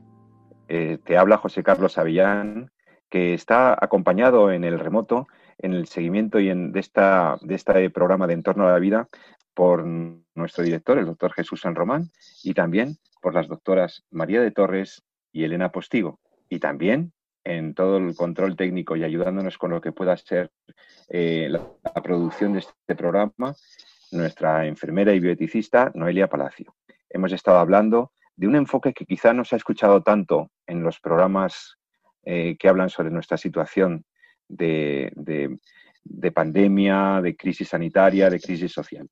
Eh, te habla José Carlos Avillán, que está acompañado en el remoto, en el seguimiento y en, de, esta, de este programa de Entorno a la Vida por nuestro director, el doctor Jesús San Román, y también por las doctoras María de Torres y Elena Postigo. Y también en todo el control técnico y ayudándonos con lo que pueda ser eh, la, la, producción de este programa, nuestra enfermera y bioeticista Noelia Palacio. Hemos estado hablando de un enfoque que quizá no se ha escuchado tanto en los programas eh, que hablan sobre nuestra situación de, de, de, pandemia, de crisis sanitaria, de crisis social.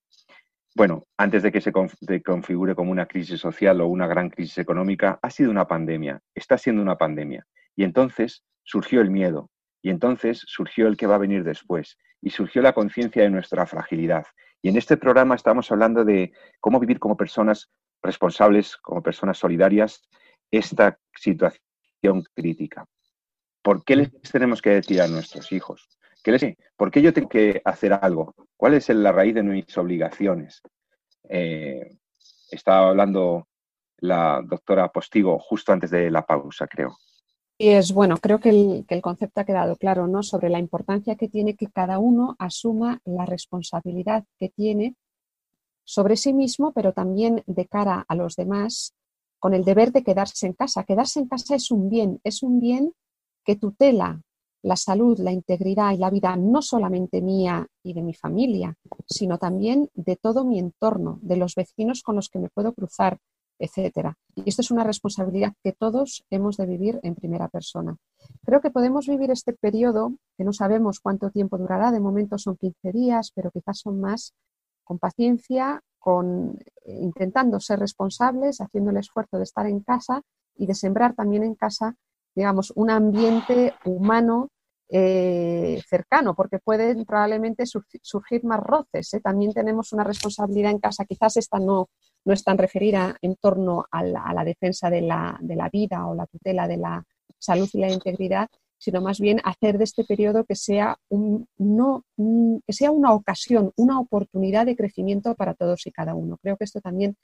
Bueno, antes de que se configure como una crisis social o una gran crisis económica, ha sido una pandemia, está siendo una pandemia. Y entonces surgió el miedo, y entonces surgió el que va a venir después, y surgió la conciencia de nuestra fragilidad. Y en este programa estamos hablando de cómo vivir como personas responsables, como personas solidarias, esta situación crítica. ¿Por qué les tenemos que decir a nuestros hijos? ¿Qué les, ¿Por qué yo tengo que hacer algo? ¿Cuál es la raíz de mis obligaciones? Eh, estaba hablando la doctora Postigo justo antes de la pausa, creo. Y es bueno, creo que el, que el, concepto ha quedado claro, ¿no? Sobre la importancia que tiene que cada uno asuma la responsabilidad que tiene sobre sí mismo, pero también de cara a los demás, con el deber de quedarse en casa. Quedarse en casa es un bien, es un bien que tutela la salud, la integridad y la vida no solamente mía y de mi familia, sino también de todo mi entorno, de los vecinos con los que me puedo cruzar, etcétera. Y esto es una responsabilidad que todos hemos de vivir en primera persona. Creo que podemos vivir este periodo, que no sabemos cuánto tiempo durará, de momento son 15 días, pero quizás son más, con paciencia, con eh, intentando ser responsables, haciendo el esfuerzo de estar en casa y de sembrar también en casa, digamos, un ambiente humano eh, cercano, porque pueden probablemente surgir más roces. ¿eh? También tenemos una responsabilidad en casa, quizás esta no, no es tan referida en torno a la, a la defensa de la, de la, vida o la tutela de la salud y la integridad, sino más bien hacer de este periodo que sea, un, no, que sea una ocasión, una oportunidad de crecimiento para todos y cada uno. Creo que esto también,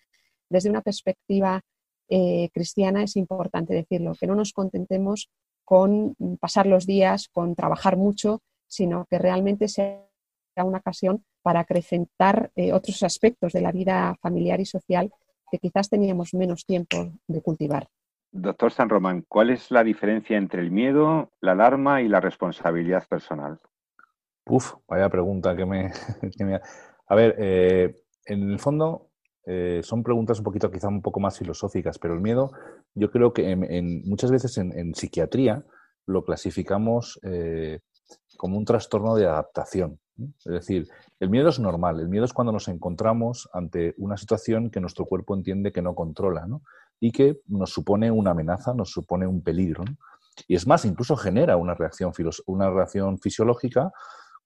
desde una perspectiva eh, cristiana, es importante decirlo, que no nos contentemos con pasar los días, con trabajar mucho, sino que realmente sea una ocasión para acrecentar eh, otros aspectos de la vida familiar y social que quizás teníamos menos tiempo de cultivar. Doctor San Román, ¿cuál es la diferencia entre el miedo, la alarma y la responsabilidad personal? Uf, vaya pregunta que me... [LAUGHS] Que me... A ver, eh, en el fondo eh, son preguntas un poquito quizá un poco más filosóficas, pero el miedo yo creo que en, muchas veces en, en, psiquiatría lo clasificamos eh, como un trastorno de adaptación. Es decir, el miedo es normal, el miedo es cuando nos encontramos ante una situación que nuestro cuerpo entiende que no controla ¿no? Y que nos supone una amenaza, nos supone un peligro. Y es más, incluso genera una reacción, una reacción fisiológica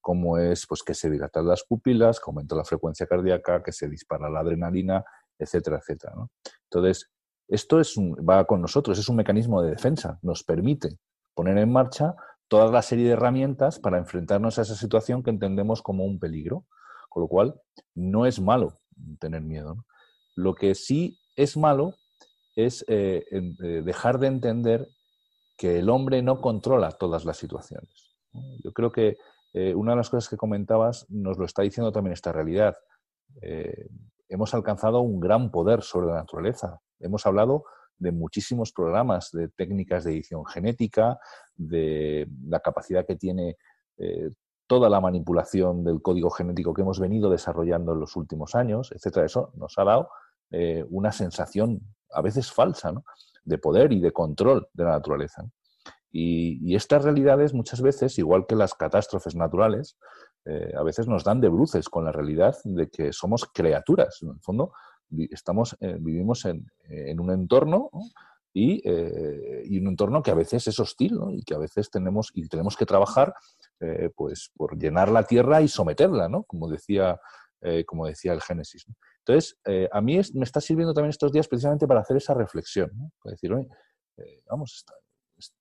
como es pues, que se dilatan las pupilas, que aumenta la frecuencia cardíaca, que se dispara la adrenalina, etcétera, etcétera. Entonces, esto es un, va con nosotros, es un mecanismo de defensa, nos permite poner en marcha toda la serie de herramientas para enfrentarnos a esa situación que entendemos como un peligro. Con lo cual, no es malo tener miedo. Lo que sí es malo es eh, eh, dejar de entender que el hombre no controla todas las situaciones. Yo creo que eh, una de las cosas que comentabas nos lo está diciendo también esta realidad. Hemos alcanzado un gran poder sobre la naturaleza. Hemos hablado de muchísimos programas de técnicas de edición genética, de la capacidad que tiene toda la manipulación del código genético que hemos venido desarrollando en los últimos años, etcétera. Eso nos ha dado una sensación a veces falsa ¿no? de poder y de control de la naturaleza. ¿no? Y, y, estas realidades muchas veces, igual que las catástrofes naturales, eh, a veces nos dan de bruces con la realidad de que somos criaturas. En el fondo, estamos, eh, vivimos en, en, un entorno ¿no? y, eh, y, un entorno que a veces es hostil ¿no? y que a veces tenemos, y tenemos que trabajar eh, pues, por llenar la tierra y someterla, ¿no? como, decía, como decía el Génesis. Entonces, a mí me está sirviendo también estos días precisamente para hacer esa reflexión. Para decir, oye, vamos,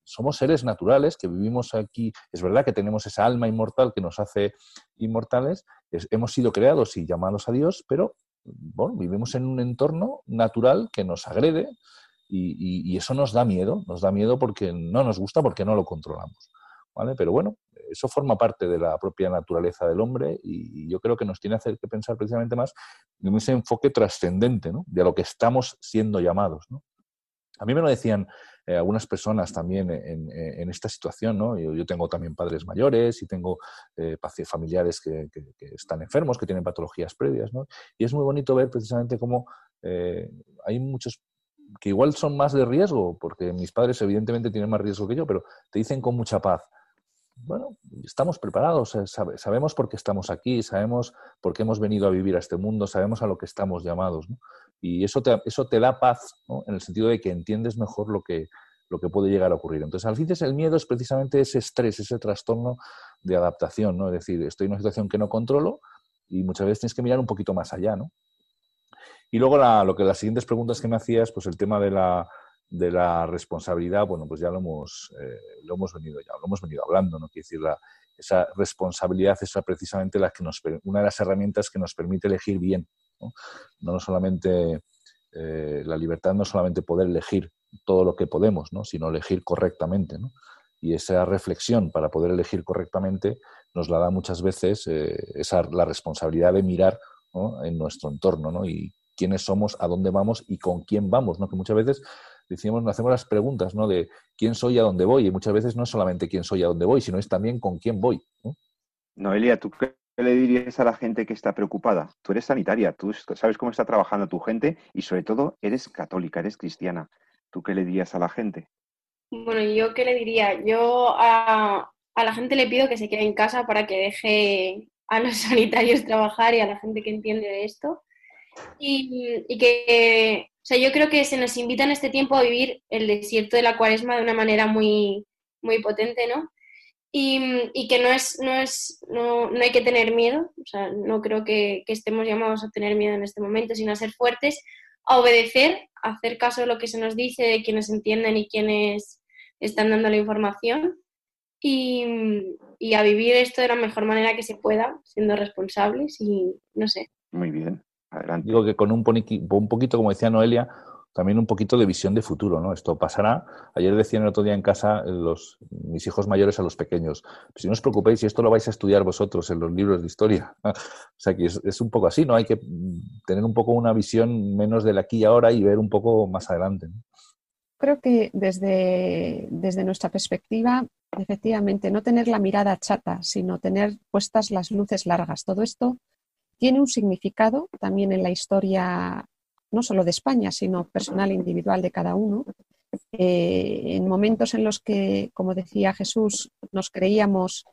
somos seres naturales que vivimos aquí. Es verdad que tenemos esa alma inmortal que nos hace inmortales. Es, hemos sido creados y llamados a Dios, pero bueno, vivimos en un entorno natural que nos agrede y, eso nos da miedo, nos da miedo porque no nos gusta, porque no lo controlamos. ¿vale? Pero bueno, eso forma parte de la propia naturaleza del hombre y, yo creo que nos tiene que pensar precisamente más en ese enfoque trascendente ¿no? de a lo que estamos siendo llamados. A mí me lo decían eh, algunas personas también en, esta situación, ¿no? Yo, tengo también padres mayores y tengo eh, familiares que, están enfermos, que tienen patologías previas, ¿no? Y es muy bonito ver precisamente cómo eh, hay muchos que igual son más de riesgo, porque mis padres evidentemente tienen más riesgo que yo, pero te dicen con mucha paz, bueno, estamos preparados, sabemos por qué estamos aquí, sabemos por qué hemos venido a vivir a este mundo, sabemos a lo que estamos llamados. ¿no? Y eso te, eso te da paz, en el sentido de que entiendes mejor lo que, lo que puede llegar a ocurrir. Entonces, al fin el miedo es precisamente ese estrés, ese trastorno de adaptación, ¿no? Es decir, estoy en una situación que no controlo y muchas veces tienes que mirar un poquito más allá, ¿no? Y luego lo que las siguientes preguntas que me hacías, pues el tema de la, de la responsabilidad, bueno, pues ya lo hemos, eh, lo hemos venido ya, lo hemos venido hablando, ¿no? Quiere decir, la, esa responsabilidad es precisamente la que nos, una de las herramientas que nos permite elegir bien, no, no solamente eh, la libertad no solamente poder elegir todo lo que podemos, ¿no? sino elegir correctamente. ¿no? Y esa reflexión para poder elegir correctamente nos la da muchas veces eh, esa, la responsabilidad de mirar en nuestro entorno ¿no? y quiénes somos, a dónde vamos y con quién vamos. ¿no? Que muchas veces decimos, nos hacemos las preguntas ¿no? de quién soy y a dónde voy. Y muchas veces no es solamente quién soy y a dónde voy, sino es también con quién voy. Noelia, ¿tú ¿Qué le dirías a la gente que está preocupada? Tú eres sanitaria, tú sabes cómo está trabajando tu gente y sobre todo eres católica, eres cristiana. ¿Tú qué le dirías a la gente? Bueno, yo qué le diría? Yo a, la gente le pido que se quede en casa para que deje a los [LAUGHS] sanitarios trabajar y a la gente que entiende de esto. Y, y, que, o sea, yo creo que se nos invita en este tiempo a vivir el desierto de la cuaresma de una manera muy, muy potente, ¿no? y, que no es, no es, no, no, hay que tener miedo, o sea, no creo que, que, estemos llamados a tener miedo en este momento, sino a ser fuertes, a obedecer, a hacer caso de lo que se nos dice, de quienes entienden y quienes están dando la información, y, y a vivir esto de la mejor manera que se pueda, siendo responsables y no sé. Muy bien, adelante. Digo que con un, un poquito, como decía Noelia, también un poquito de visión de futuro, ¿no? Esto pasará. Ayer decían el otro día en casa los, mis hijos mayores a los pequeños, pues si no os preocupéis, si esto lo vais a estudiar vosotros en los libros de historia. [LAUGHS] o sea que es, un poco así, ¿no? Hay que tener un poco una visión menos del aquí y ahora y ver un poco más adelante. Creo que desde, desde nuestra perspectiva, efectivamente, no tener la mirada chata, sino tener puestas las luces largas. Todo esto tiene un significado también en la historia no solo de España, sino personal e individual de cada uno. Eh, en momentos en los que, como decía Jesús, nos creíamos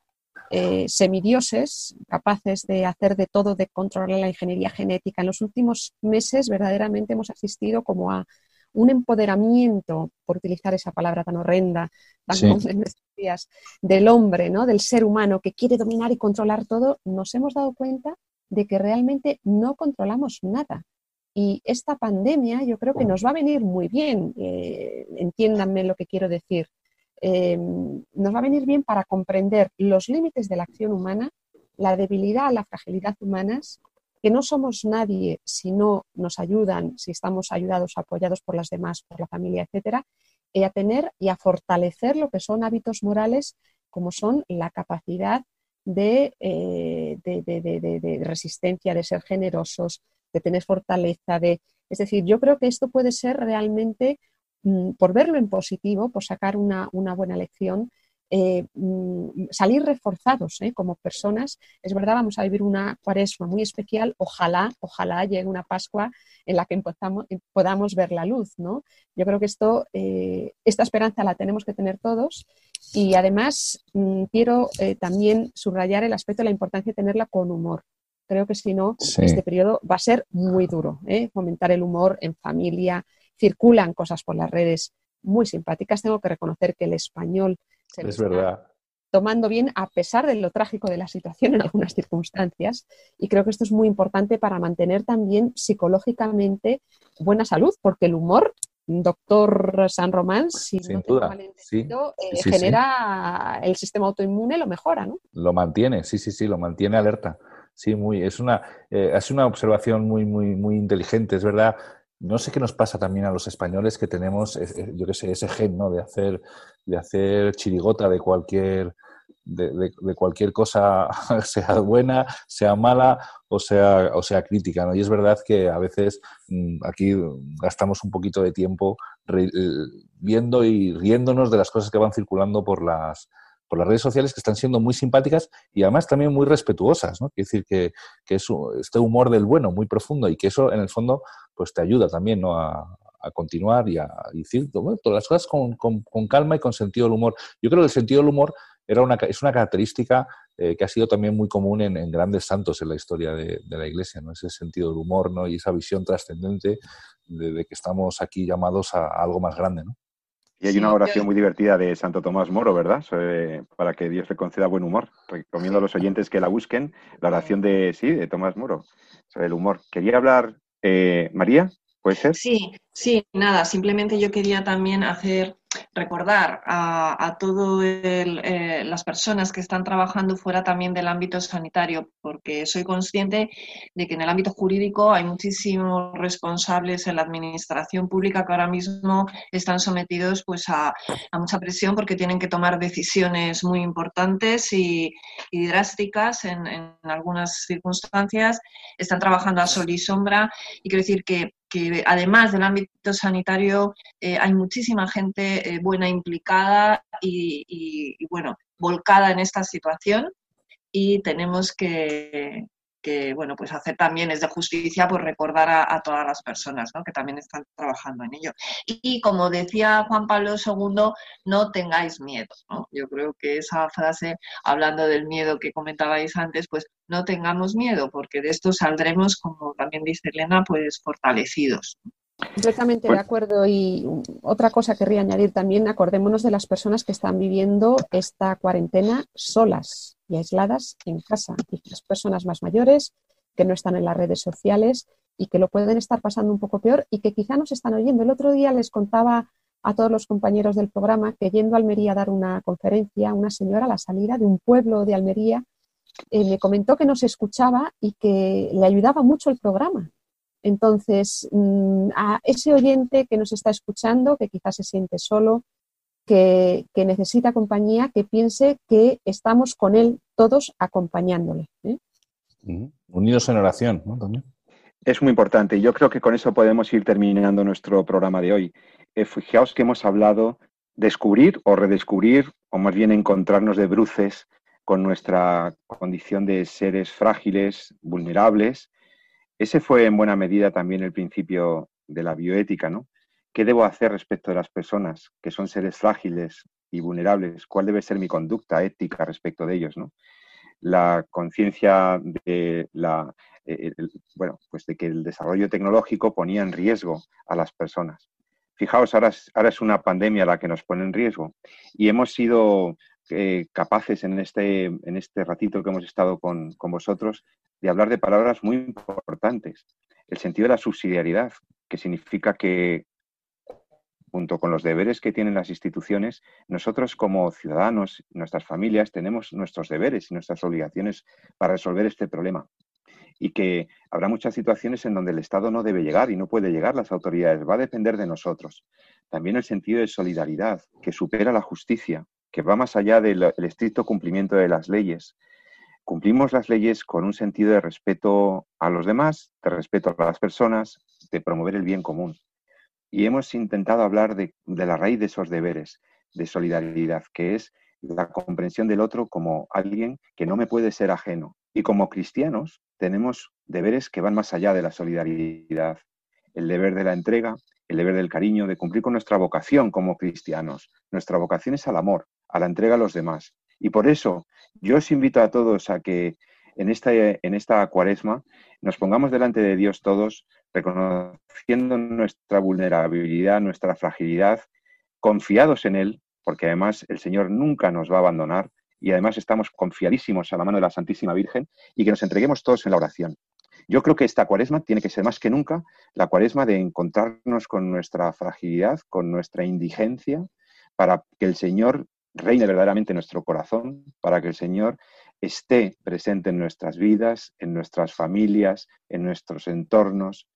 eh, semidioses, capaces de hacer de todo, de controlar la ingeniería genética, en los últimos meses verdaderamente hemos asistido como a un empoderamiento, por utilizar esa palabra tan horrenda, tan en días, del hombre, ¿no? del ser humano que quiere dominar y controlar todo, nos hemos dado cuenta de que realmente no controlamos nada. Y esta pandemia yo creo que nos va a venir muy bien, eh, entiéndanme lo que quiero decir, eh, nos va a venir bien para comprender los límites de la acción humana, la debilidad, la fragilidad humanas, que no somos nadie si no nos ayudan, si estamos ayudados, apoyados por las demás, por la familia, etcétera, y a tener y a fortalecer lo que son hábitos morales como son la capacidad de, eh, de resistencia, de ser generosos, de tener fortaleza, de... Es decir, yo creo que esto puede ser realmente, mm, por verlo en positivo, por sacar una, buena lección, eh, mm, salir reforzados ¿eh? como personas. Es verdad, vamos a vivir una cuaresma muy especial. Ojalá, ojalá llegue una Pascua en la que podamos ver la luz. ¿no? Yo creo que esto, eh, esta esperanza la tenemos que tener todos. Y además mm, quiero también subrayar el aspecto de la importancia de tenerla con humor. Creo que si no, este periodo va a ser muy duro. ¿eh? Fomentar el humor en familia, circulan cosas por las redes muy simpáticas. Tengo que reconocer que el español se es verdad. tomando bien a pesar de lo trágico de la situación en algunas circunstancias. Y creo que esto es muy importante para mantener también psicológicamente buena salud, porque el humor doctor San Román, si no duda, sí, eh, genera el sistema autoinmune, lo mejora, ¿no? Lo mantiene, sí, sí, sí, lo mantiene alerta. Sí, muy, es una, eh, es una observación muy, muy, muy inteligente, es verdad. No sé qué nos pasa también a los españoles que tenemos, yo qué sé, ese gen, ¿no? De hacer, de hacer chirigota de cualquier, de, cualquier cosa, [LAUGHS] sea buena, sea mala o sea, o sea crítica. ¿no? Y es verdad que a veces mm, aquí gastamos un poquito de tiempo eh, viendo y riéndonos de las cosas que van circulando por las, por las redes sociales que están siendo muy simpáticas y además también muy respetuosas. ¿no? Quiere decir que, que es este humor del bueno muy profundo y que eso en el fondo pues te ayuda también ¿no? a, continuar y a decir todas las cosas con, con, con, calma y con sentido del humor. Yo creo que el sentido del humor era una, es una característica eh, que ha sido también muy común en, grandes santos en la historia de, la Iglesia, ¿no? ese sentido del humor ¿no? y esa visión trascendente de, que estamos aquí llamados a, algo más grande. ¿no? Y hay una oración muy divertida de Santo Tomás Moro, ¿verdad? para que Dios le conceda buen humor. Recomiendo a los oyentes que la busquen, la oración de, sí, de Tomás Moro, sobre el humor. Quería hablar, eh, María, Sí, sí, nada, simplemente yo quería también hacer recordar a, a todas eh, las personas que están trabajando fuera también del ámbito sanitario, porque soy consciente de que en el ámbito jurídico hay muchísimos responsables en la administración pública que ahora mismo están sometidos pues, a, mucha presión porque tienen que tomar decisiones muy importantes y, drásticas en, en algunas circunstancias, están trabajando a sol y sombra y quiero decir que que además del ámbito sanitario eh, hay muchísima gente eh, buena implicada y, bueno, volcada en esta situación y tenemos que, que bueno, pues hacer también es de justicia pues recordar a, todas las personas ¿no? que también están trabajando en ello. Y, como decía Juan Pablo II, no tengáis miedo. ¿no? Yo creo que esa frase, hablando del miedo que comentabais antes, pues no tengamos miedo, porque de esto saldremos, como también dice Elena, pues fortalecidos. Completamente de acuerdo. Y otra cosa querría añadir también, acordémonos de las personas que están viviendo esta cuarentena solas y aisladas en casa. Y las personas más mayores que no están en las redes sociales y que lo pueden estar pasando un poco peor y que quizá nos están oyendo. El otro día les contaba a todos los compañeros del programa que yendo a Almería a dar una conferencia, una señora a la salida de un pueblo de Almería eh, me comentó que nos escuchaba y que le ayudaba mucho el programa entonces, mm, a ese oyente que nos está escuchando, que quizás se siente solo, que, necesita compañía, que piense que estamos con él todos acompañándole. ¿eh? Unidos en oración, ¿no? También. Es muy importante. Yo creo que con eso podemos ir terminando nuestro programa de hoy. Eh, fijaos que hemos hablado descubrir o redescubrir, o más bien encontrarnos de bruces con nuestra condición de seres frágiles, vulnerables, ese fue en buena medida también el principio de la bioética, ¿no? ¿Qué debo hacer respecto de las personas que son seres frágiles y vulnerables? ¿Cuál debe ser mi conducta ética respecto de ellos, ¿no? La conciencia de la eh, bueno, pues que el desarrollo tecnológico ponía en riesgo a las personas. Fijaos, ahora es, es una pandemia la que nos pone en riesgo y hemos sido eh, capaces en este, en este ratito que hemos estado con vosotros de hablar de palabras muy importantes. El sentido de la subsidiariedad, que significa que junto con los deberes que tienen las instituciones, nosotros como ciudadanos, nuestras familias, tenemos nuestros deberes y nuestras obligaciones para resolver este problema. Y que habrá muchas situaciones en donde el Estado no debe llegar y no puede llegar las autoridades, va a depender de nosotros. También el sentido de solidaridad, que supera la justicia, que va más allá del estricto cumplimiento de las leyes, cumplimos las leyes con un sentido de respeto a los demás, de respeto a las personas, de promover el bien común. Y hemos intentado hablar de, la raíz de esos deberes, de solidaridad, que es la comprensión del otro como alguien que no me puede ser ajeno. Y como cristianos tenemos deberes que van más allá de la solidaridad. El deber de la entrega, el deber del cariño, de cumplir con nuestra vocación como cristianos. Nuestra vocación es al amor, a la entrega a los demás. Y por eso yo os invito a todos a que en esta, en esta cuaresma nos pongamos delante de Dios todos, reconociendo nuestra vulnerabilidad, nuestra fragilidad, confiados en Él, porque además el Señor nunca nos va a abandonar y además estamos confiadísimos a la mano de la Santísima Virgen y que nos entreguemos todos en la oración. Yo creo que esta cuaresma tiene que ser más que nunca la cuaresma de encontrarnos con nuestra fragilidad, con nuestra indigencia, para que el Señor reine verdaderamente nuestro corazón, para que el Señor esté presente en nuestras vidas, en nuestras familias, en nuestros entornos.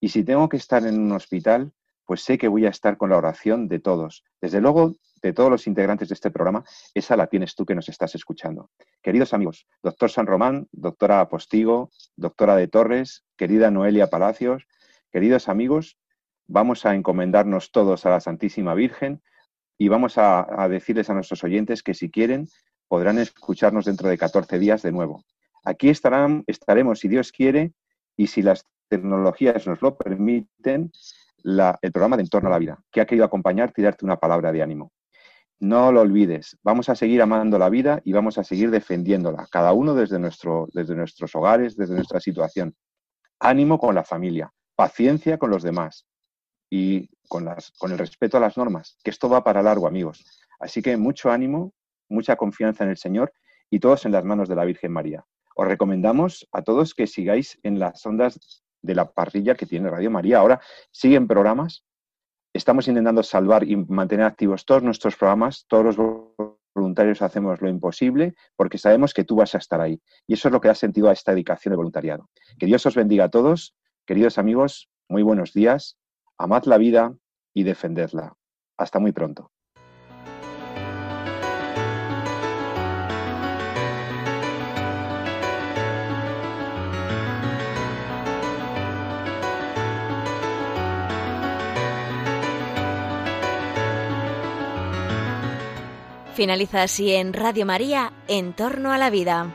Y si tengo que estar en un hospital, pues sé que voy a estar con la oración de todos. Desde luego, de todos los integrantes de este programa, esa la tienes tú que nos estás escuchando. Queridos amigos, doctor San Román, doctora Apostigo, doctora de Torres, querida Noelia Palacios, queridos amigos, vamos a encomendarnos todos a la Santísima Virgen y vamos a, decirles a nuestros oyentes que si quieren podrán escucharnos dentro de 14 días de nuevo. Aquí estaremos, si Dios quiere, y si las tecnologías nos lo permiten, el programa de Entorno a la Vida, que ha querido acompañarte y darte una palabra de ánimo. No lo olvides, vamos a seguir amando la vida y vamos a seguir defendiéndola, cada uno desde nuestros hogares, desde nuestra situación. Ánimo con la familia, paciencia con los demás y con, las, con el respeto a las normas, que esto va para largo, amigos. Así que mucho ánimo, mucha confianza en el Señor y todos en las manos de la Virgen María. Os recomendamos a todos que sigáis en las ondas de la parrilla que tiene Radio María. Ahora siguen programas. Estamos intentando salvar y mantener activos todos nuestros programas. Todos los voluntarios hacemos lo imposible porque sabemos que tú vas a estar ahí. Y eso es lo que da sentido a esta dedicación de voluntariado. Que Dios os bendiga a todos. Queridos amigos, muy buenos días. Amad la vida y defendedla. Hasta muy pronto. Finaliza así en Radio María, En torno a la vida.